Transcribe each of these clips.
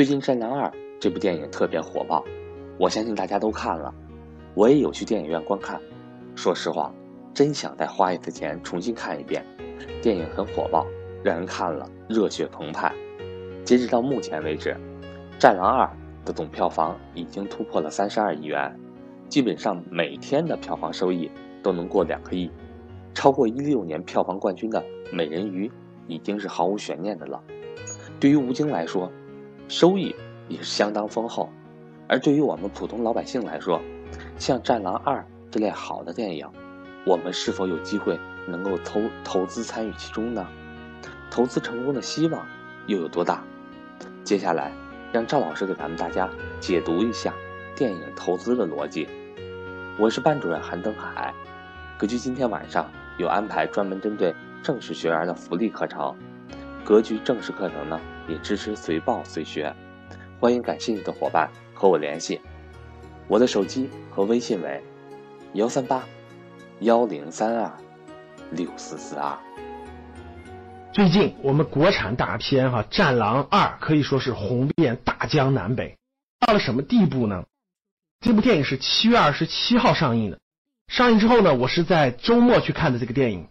最近《战狼二》这部电影特别火爆，我相信大家都看了，我也有去电影院观看。说实话，真想再花一次钱重新看一遍。电影很火爆，让人看了热血澎湃。截止到目前为止，《战狼二》的总票房已经突破了三十二亿元，基本上每天的票房收益都能过两个亿，超过一六年票房冠军的《美人鱼》已经是毫无悬念的了。对于吴京来说，收益也是相当丰厚，而对于我们普通老百姓来说，像《战狼二》这类好的电影，我们是否有机会能够投投资参与其中呢？投资成功的希望又有多大？接下来，让赵老师给咱们大家解读一下电影投资的逻辑。我是班主任韩登海，格局今天晚上有安排专门针对正式学员的福利课程。格局正式课程呢，也支持随报随学，欢迎感兴趣的伙伴和我联系。我的手机和微信为幺三八幺零三二六四四二。最近我们国产大片哈《战狼二》可以说是红遍大江南北，到了什么地步呢？这部电影是七月二十七号上映的，上映之后呢，我是在周末去看的这个电影，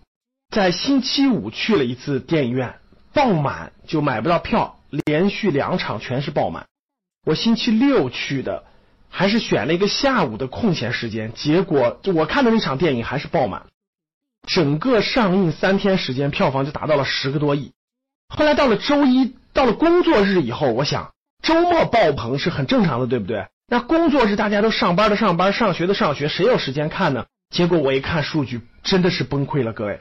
在星期五去了一次电影院。爆满就买不到票，连续两场全是爆满。我星期六去的，还是选了一个下午的空闲时间，结果就我看的那场电影还是爆满。整个上映三天时间，票房就达到了十个多亿。后来到了周一，到了工作日以后，我想周末爆棚是很正常的，对不对？那工作日大家都上班的上班，上学的上学，谁有时间看呢？结果我一看数据，真的是崩溃了，各位。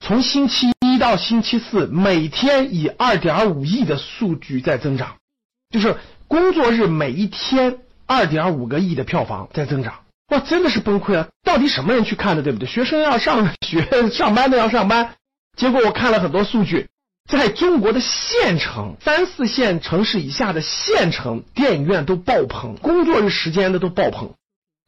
从星期一到星期四，每天以二点五亿的数据在增长，就是工作日每一天二点五个亿的票房在增长，哇，真的是崩溃了！到底什么人去看的，对不对？学生要上学，上班的要上班。结果我看了很多数据，在中国的县城、三四线城市以下的县城电影院都爆棚，工作日时间的都爆棚，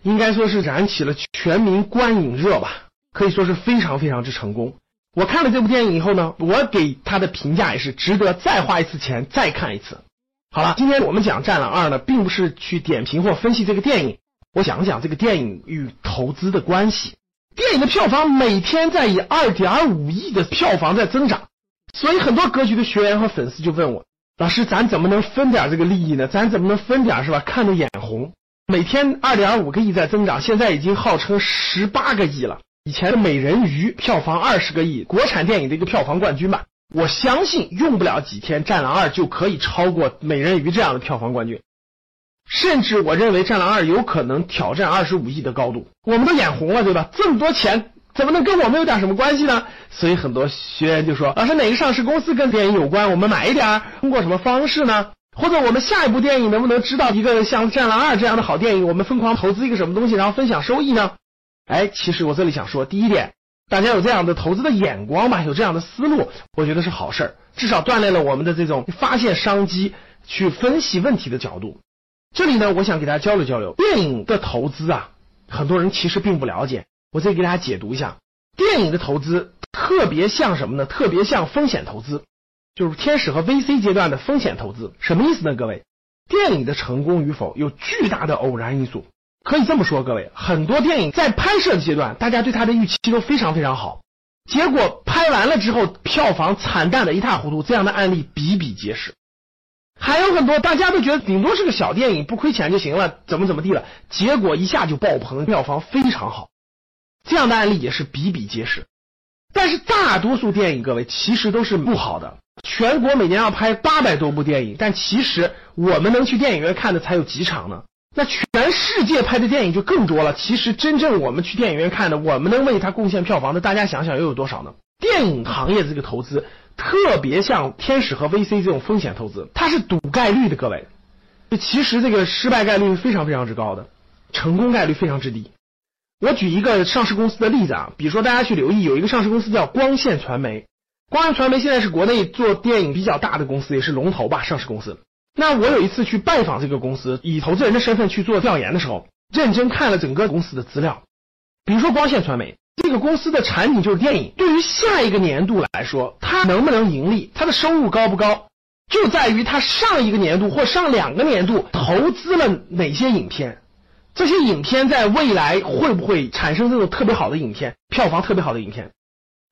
应该说是燃起了全民观影热吧，可以说是非常非常之成功。我看了这部电影以后呢，我给他的评价也是值得再花一次钱再看一次。好了，今天我们讲《战狼二》呢，并不是去点评或分析这个电影，我讲讲这个电影与投资的关系。电影的票房每天在以二点五亿的票房在增长，所以很多格局的学员和粉丝就问我：老师，咱怎么能分点这个利益呢？咱怎么能分点是吧？看得眼红。每天二点五个亿在增长，现在已经号称十八个亿了。以前的《美人鱼》票房二十个亿，国产电影的一个票房冠军吧。我相信用不了几天，《战狼二》就可以超过《美人鱼》这样的票房冠军。甚至我认为，《战狼二》有可能挑战二十五亿的高度。我们都眼红了，对吧？这么多钱，怎么能跟我们有点什么关系呢？所以很多学员就说：“老师，哪个上市公司跟电影有关？我们买一点，通过什么方式呢？或者我们下一部电影能不能知道一个像《战狼二》这样的好电影？我们疯狂投资一个什么东西，然后分享收益呢？”哎，其实我这里想说，第一点，大家有这样的投资的眼光吧，有这样的思路，我觉得是好事儿，至少锻炼了我们的这种发现商机、去分析问题的角度。这里呢，我想给大家交流交流，电影的投资啊，很多人其实并不了解，我这里给大家解读一下，电影的投资特别像什么呢？特别像风险投资，就是天使和 VC 阶段的风险投资，什么意思呢？各位，电影的成功与否有巨大的偶然因素。可以这么说，各位，很多电影在拍摄阶段，大家对它的预期都非常非常好，结果拍完了之后，票房惨淡的一塌糊涂，这样的案例比比皆是。还有很多大家都觉得顶多是个小电影，不亏钱就行了，怎么怎么地了，结果一下就爆棚，票房非常好，这样的案例也是比比皆是。但是大多数电影，各位其实都是不好的。全国每年要拍八百多部电影，但其实我们能去电影院看的才有几场呢？那全世界拍的电影就更多了。其实真正我们去电影院看的，我们能为它贡献票房的，大家想想又有多少呢？电影行业的这个投资特别像天使和 VC 这种风险投资，它是赌概率的，各位。其实这个失败概率是非常非常之高的，成功概率非常之低。我举一个上市公司的例子啊，比如说大家去留意，有一个上市公司叫光线传媒。光线传媒现在是国内做电影比较大的公司，也是龙头吧，上市公司。那我有一次去拜访这个公司，以投资人的身份去做调研的时候，认真看了整个公司的资料。比如说光线传媒这个公司的产品就是电影，对于下一个年度来说，它能不能盈利，它的收入高不高，就在于它上一个年度或上两个年度投资了哪些影片，这些影片在未来会不会产生这种特别好的影片，票房特别好的影片？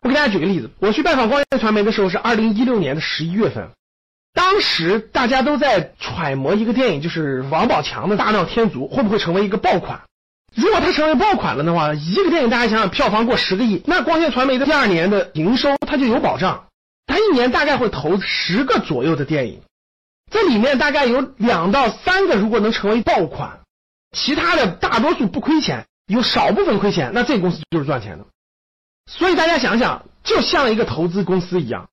我给大家举个例子，我去拜访光线传媒的时候是二零一六年的十一月份，当时大家都在揣摩一个电影，就是王宝强的《大闹天竺》会不会成为一个爆款。如果它成为爆款了的话，一个电影大家想想，票房过十个亿，那光线传媒的第二年的营收它就有保障。它一年大概会投十个左右的电影，这里面大概有两到三个如果能成为爆款，其他的大多数不亏钱，有少部分亏钱，那这个公司就是赚钱的。所以大家想想，就像一个投资公司一样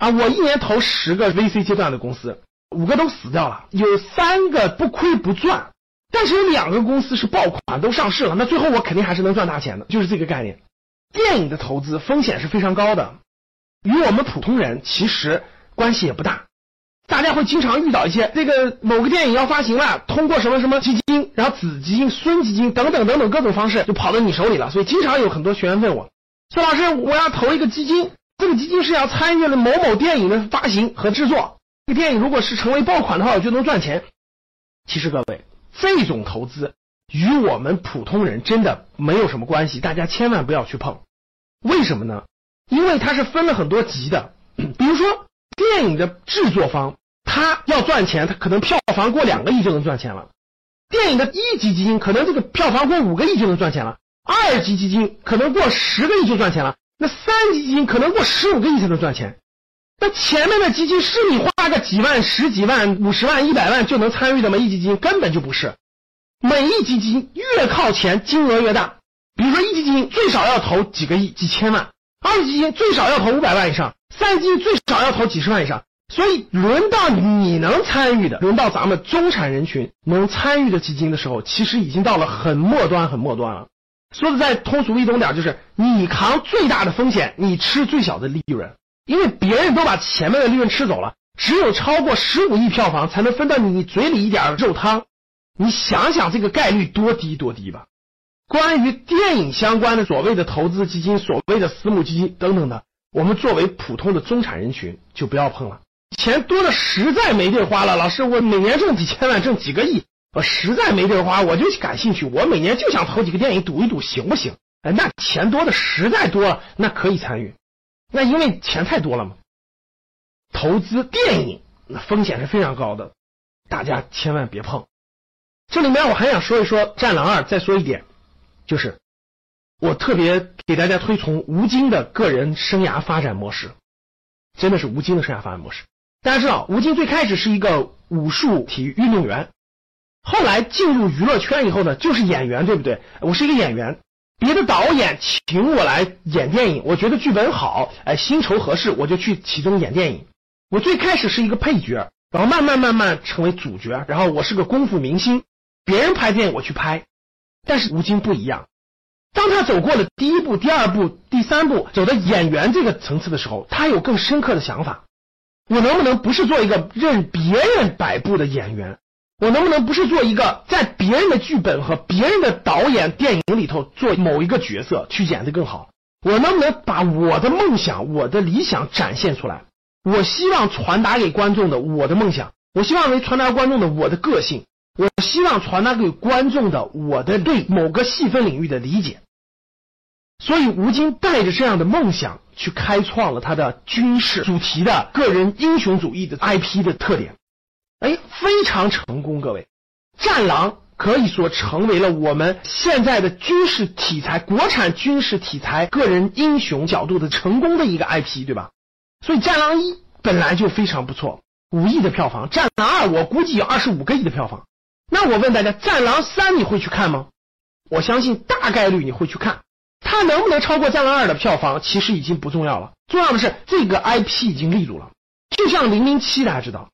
啊，我一年投十个 VC 阶段的公司，五个都死掉了，有三个不亏不赚。但是有两个公司是爆款，都上市了，那最后我肯定还是能赚大钱的，就是这个概念。电影的投资风险是非常高的，与我们普通人其实关系也不大。大家会经常遇到一些这个某个电影要发行了，通过什么什么基金，然后子基金、孙基金等等等等各种方式就跑到你手里了。所以经常有很多学员问我，孙老师，我要投一个基金，这个基金是要参与了某某电影的发行和制作，这个电影如果是成为爆款的话，我就能赚钱。其实各位。这种投资与我们普通人真的没有什么关系，大家千万不要去碰。为什么呢？因为它是分了很多级的。比如说，电影的制作方他要赚钱，他可能票房过两个亿就能赚钱了。电影的一级基金可能这个票房过五个亿就能赚钱了，二级基金可能过十个亿就赚钱了，那三级基金可能过十五个亿才能赚钱。那前面的基金是你花个几万、十几万、五十万、一百万就能参与的吗？一级基金根本就不是。每一基金越靠前，金额越大。比如说，一级基金最少要投几个亿、几千万；二级基金最少要投五百万以上；三级基金最少要投几十万以上。所以，轮到你能参与的，轮到咱们中产人群能参与的基金的时候，其实已经到了很末端、很末端了。说的再通俗易懂点，就是你扛最大的风险，你吃最小的利润。因为别人都把前面的利润吃走了，只有超过十五亿票房才能分到你嘴里一点肉汤。你想想这个概率多低多低吧？关于电影相关的所谓的投资基金、所谓的私募基金等等的，我们作为普通的中产人群就不要碰了。钱多的实在没地儿花了，老师，我每年挣几千万，挣几个亿，我实在没地儿花，我就感兴趣，我每年就想投几个电影赌一赌，行不行？哎，那钱多的实在多了，那可以参与。那因为钱太多了嘛，投资电影那风险是非常高的，大家千万别碰。这里面我还想说一说《战狼二》，再说一点，就是我特别给大家推崇吴京的个人生涯发展模式，真的是吴京的生涯发展模式。大家知道，吴京最开始是一个武术体育运动员，后来进入娱乐圈以后呢，就是演员，对不对？我是一个演员。别的导演请我来演电影，我觉得剧本好，哎，薪酬合适，我就去其中演电影。我最开始是一个配角，然后慢慢慢慢成为主角，然后我是个功夫明星，别人拍电影我去拍。但是吴京不一样，当他走过了第一步、第二步、第三步，走到演员这个层次的时候，他有更深刻的想法。我能不能不是做一个任别人摆布的演员？我能不能不是做一个在别人的剧本和别人的导演电影里头做某一个角色去演的更好？我能不能把我的梦想、我的理想展现出来？我希望传达给观众的我的梦想，我希望为传达观众的我的个性，我希望传达给观众的我的对某个细分领域的理解。所以吴京带着这样的梦想去开创了他的军事主题的个人英雄主义的 IP 的特点。哎，非常成功！各位，《战狼》可以说成为了我们现在的军事题材、国产军事题材个人英雄角度的成功的一个 IP，对吧？所以，《战狼一》本来就非常不错，五亿的票房，《战狼二》我估计有二十五个亿的票房。那我问大家，《战狼三》你会去看吗？我相信大概率你会去看。它能不能超过《战狼二》的票房，其实已经不重要了。重要的是这个 IP 已经立住了，就像《零零七》，大家知道。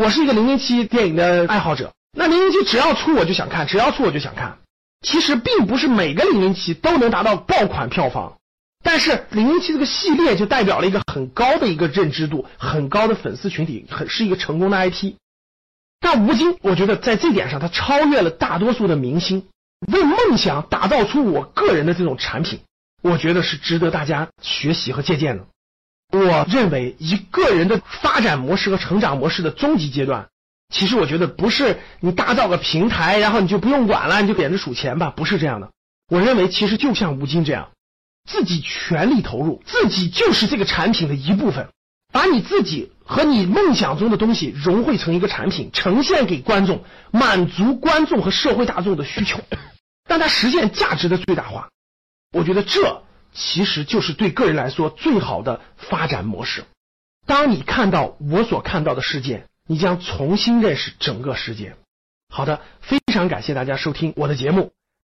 我是一个零零七电影的爱好者，那零零七只要出我就想看，只要出我就想看。其实并不是每个零零七都能达到爆款票房，但是零零七这个系列就代表了一个很高的一个认知度，很高的粉丝群体，很是一个成功的 IP。但吴京，我觉得在这点上他超越了大多数的明星，为梦想打造出我个人的这种产品，我觉得是值得大家学习和借鉴的。我认为一个人的发展模式和成长模式的终极阶段，其实我觉得不是你打造个平台，然后你就不用管了，你就点着数钱吧，不是这样的。我认为其实就像吴京这样，自己全力投入，自己就是这个产品的一部分，把你自己和你梦想中的东西融汇成一个产品，呈现给观众，满足观众和社会大众的需求，让他实现价值的最大化。我觉得这。其实就是对个人来说最好的发展模式。当你看到我所看到的世界，你将重新认识整个世界。好的，非常感谢大家收听我的节目。